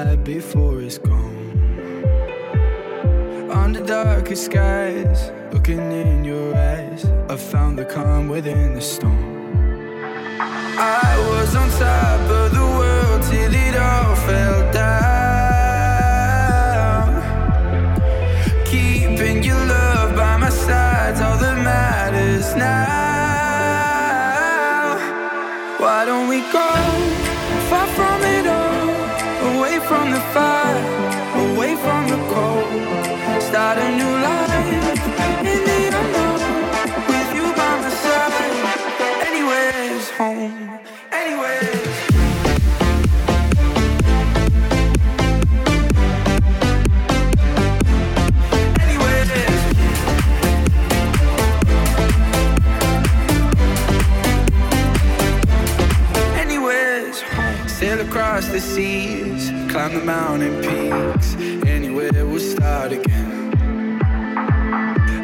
Before before is gone. Under darkest skies, looking sail across the seas, climb the mountain peaks. Anywhere we'll start again.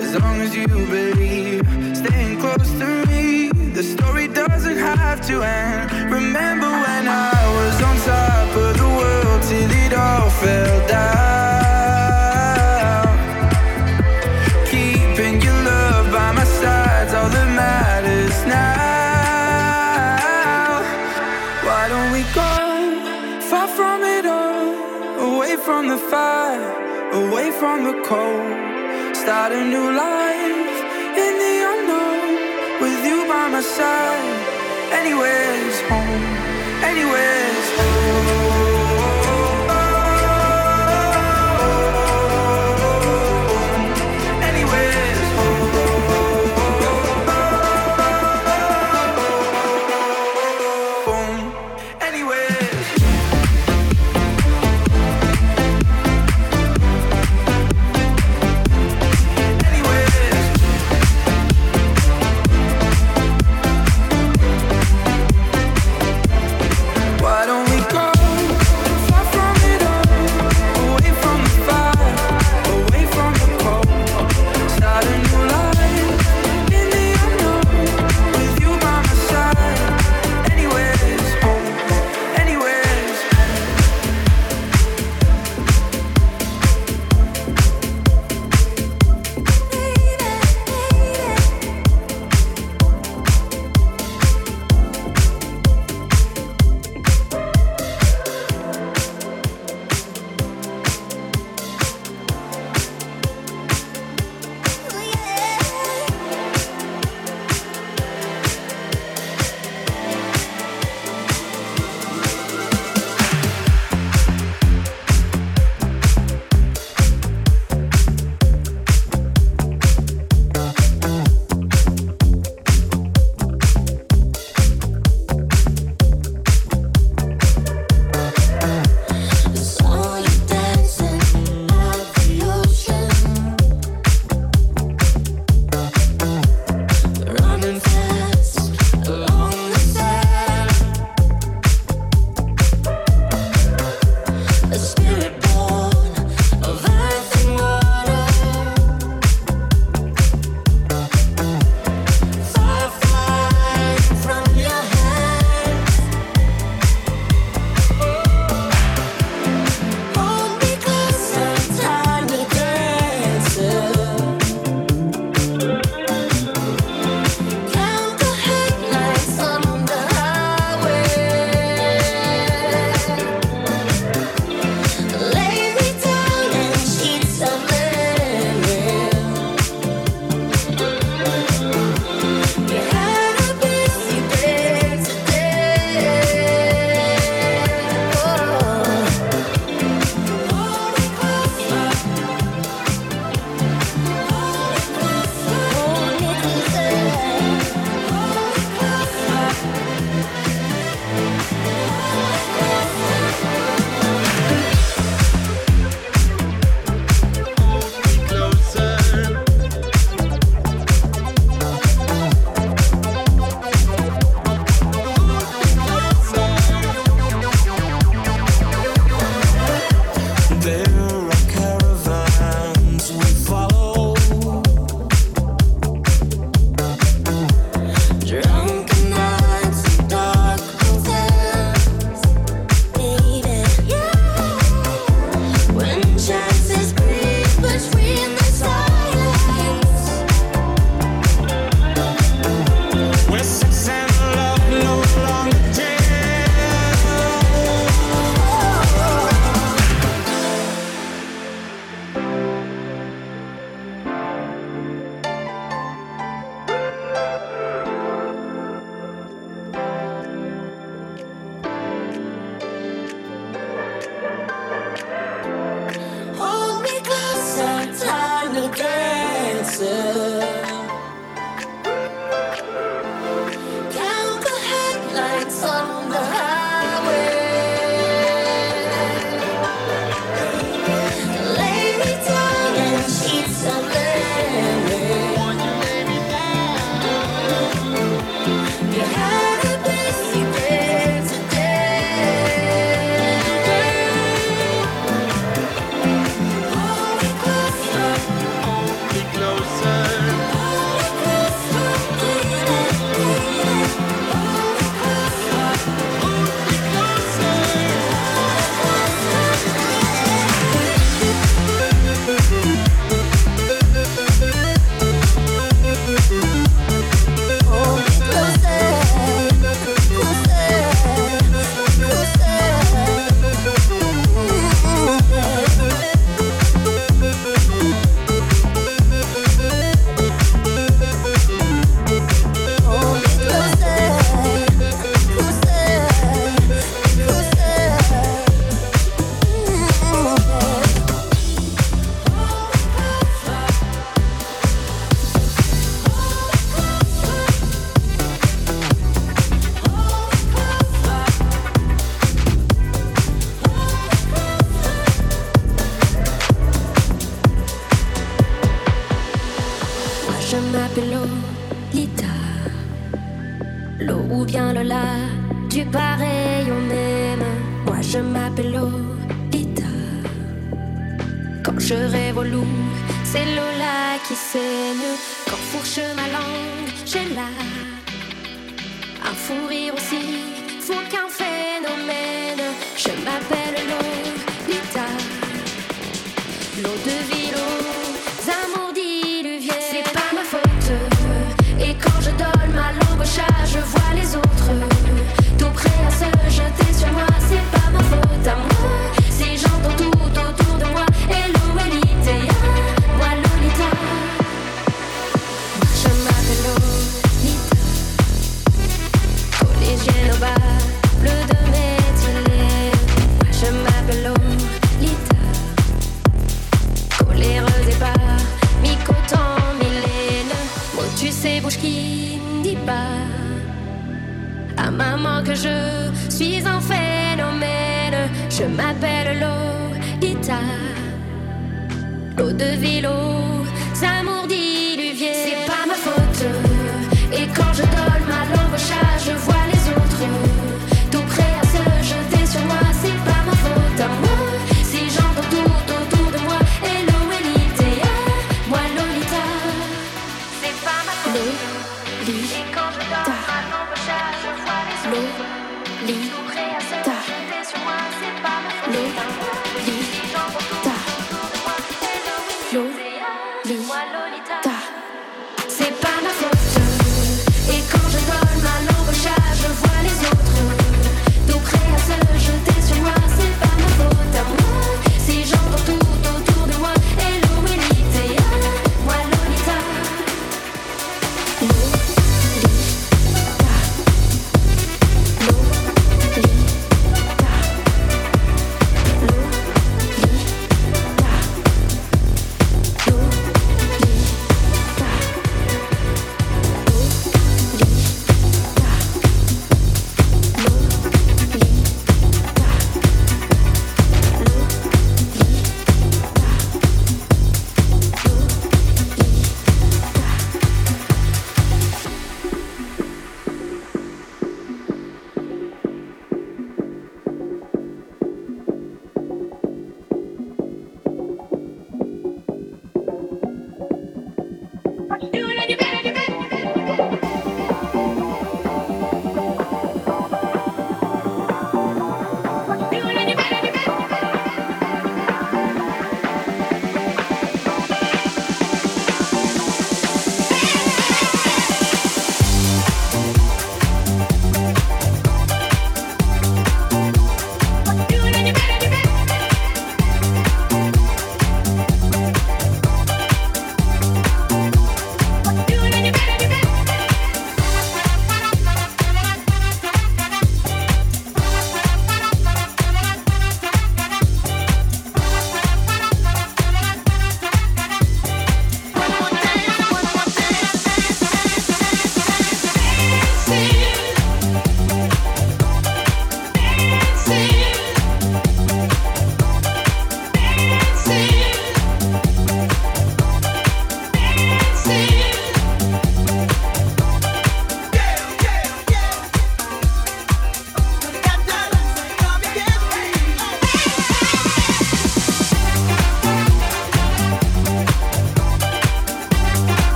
As long as you believe, staying close to me. The story doesn't have to end. Remember when I was on top of the world till it all fell down. from the cold. Start a new life in the unknown with you by my side. Anywhere's home, anywhere's home. Lita. Lita.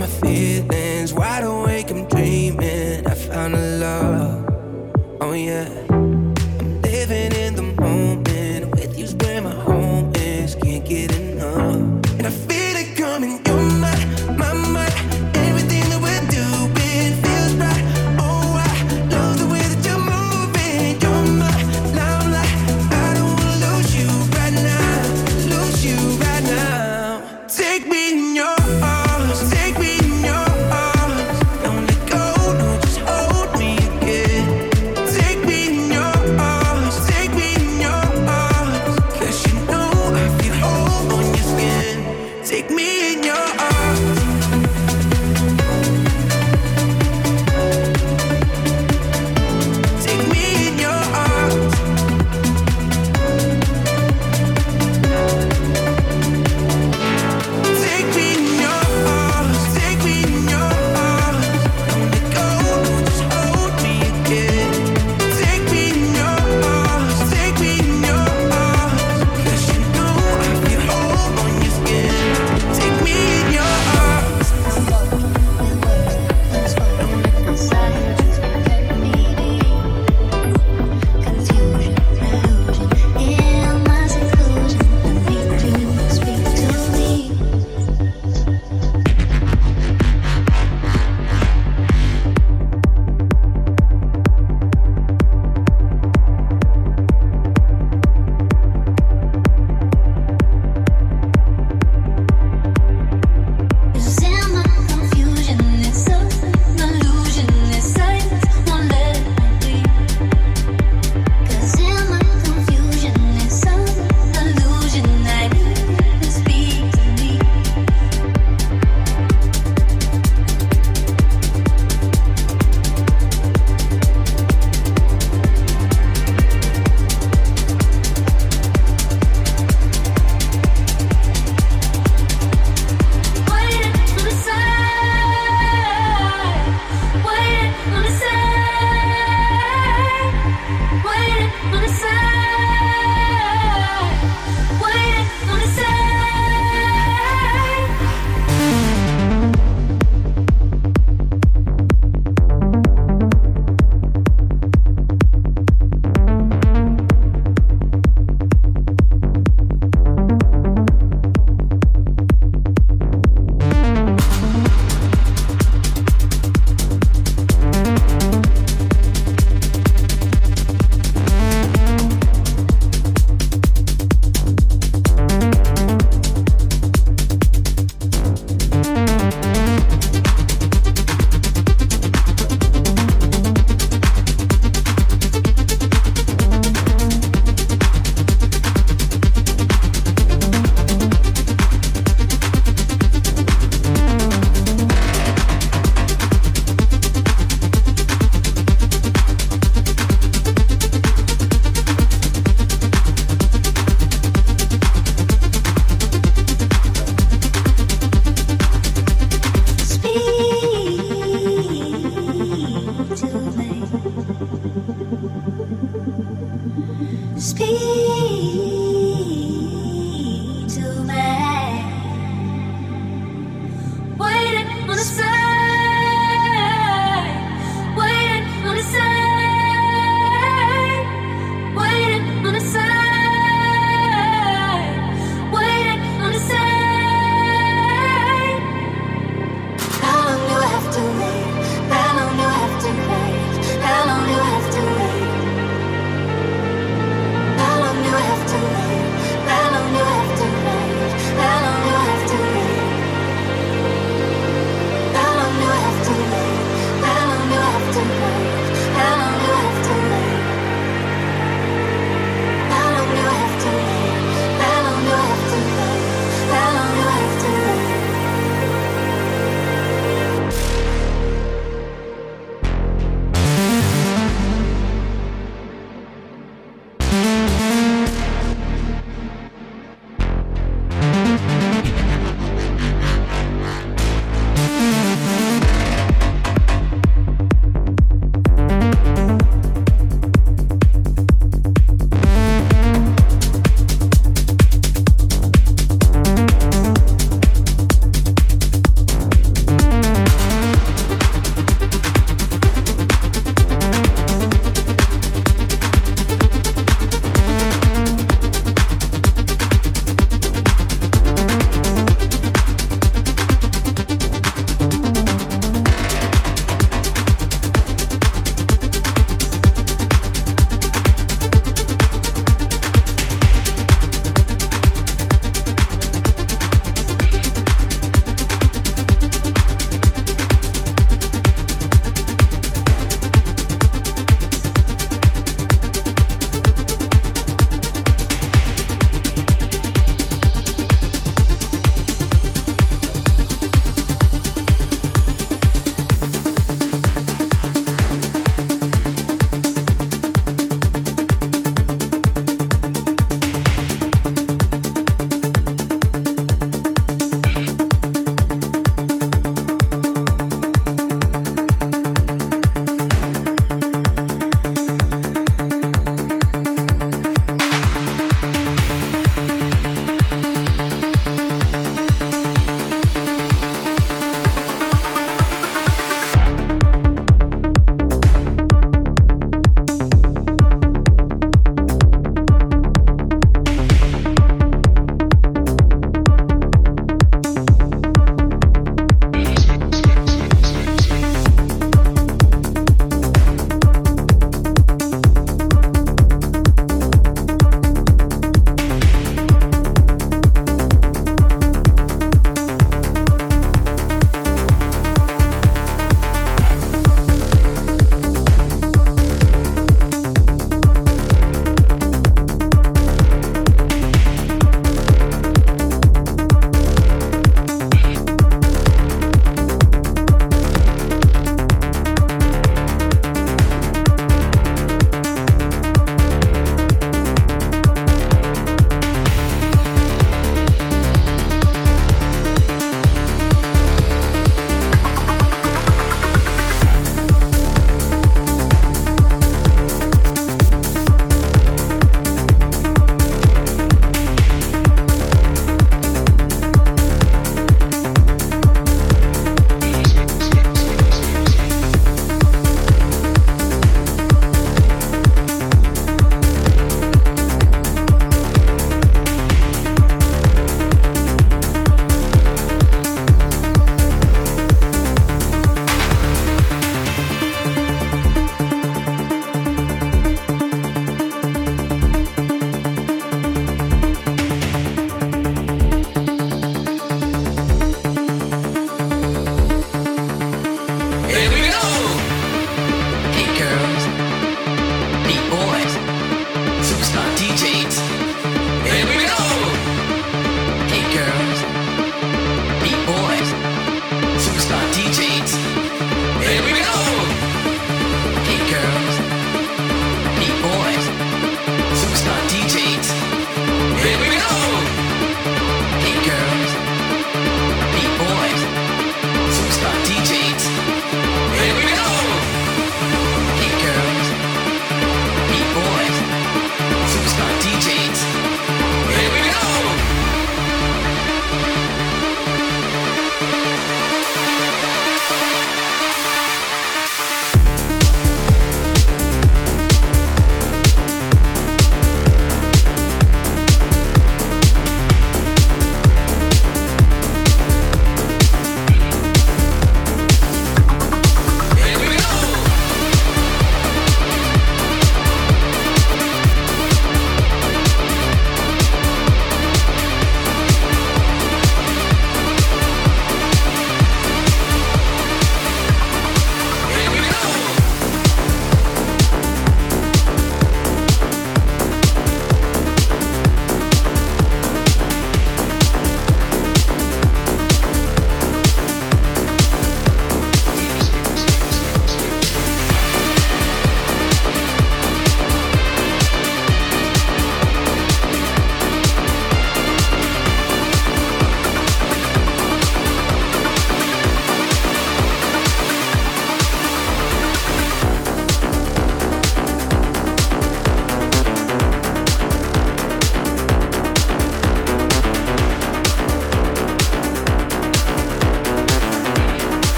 My feelings. Wide awake,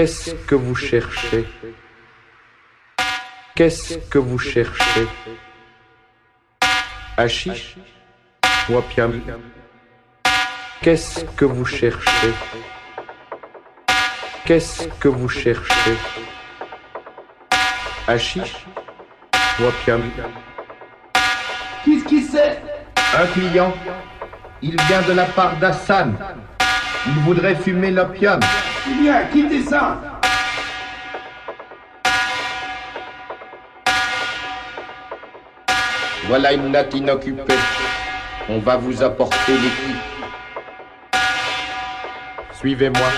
Qu'est-ce que vous cherchez? Qu'est-ce que vous cherchez? Hachiche opium Qu'est-ce que vous cherchez? Qu'est-ce que vous cherchez? Hachiche opium Qu'est-ce qui c'est? Un client. Il vient de la part d'Hassan. Il voudrait fumer l'opium. Eh bien, quittez ça Voilà une natte inoccupée. On va vous apporter l'équipe. Suivez-moi.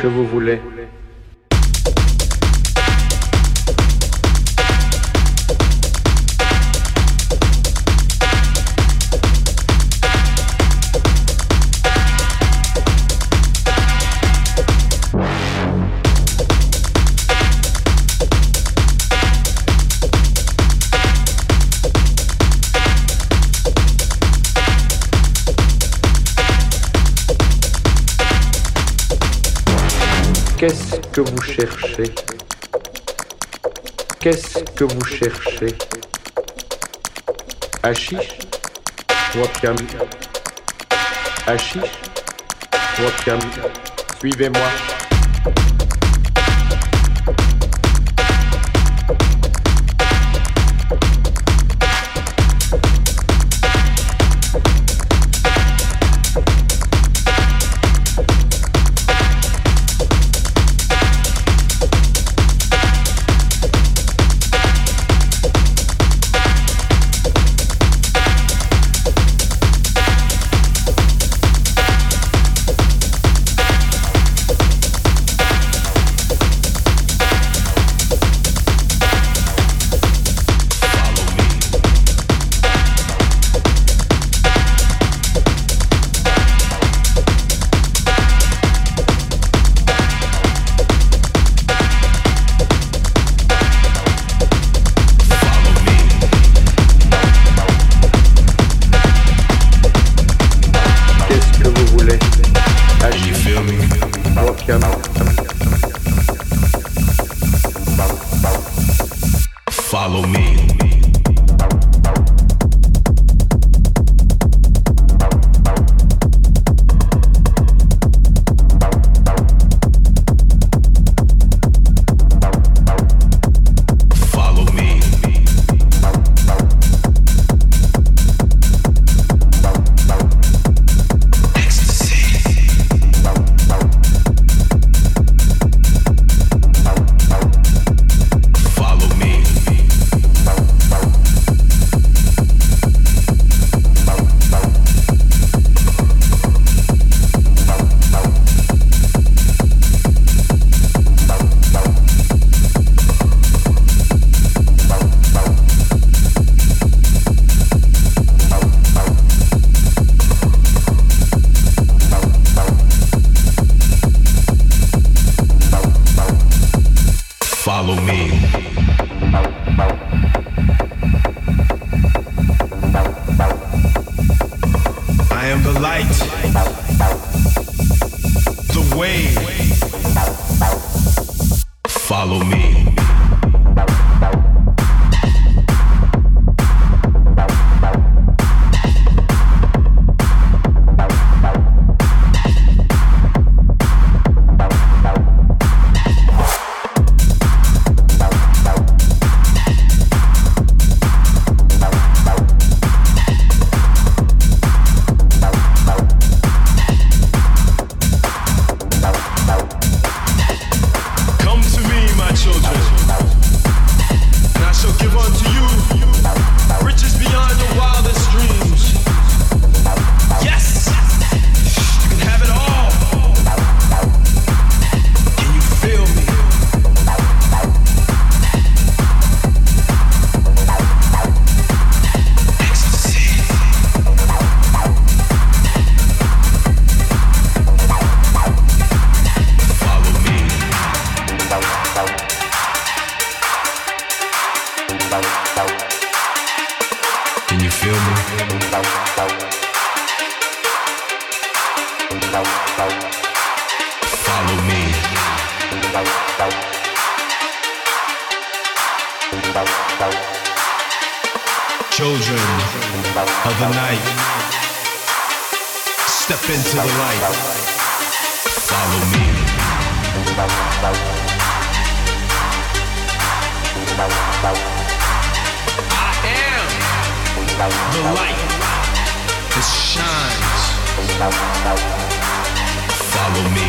Que vous voulez Qu'est-ce que vous cherchez? Qu'est-ce que vous cherchez? Hachiche? Opium Hachiche? Opium Suivez-moi. Children of the night, step into the light. Follow me. I am the light that shines. Follow me.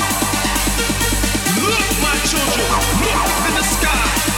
Look, my children, look in the sky.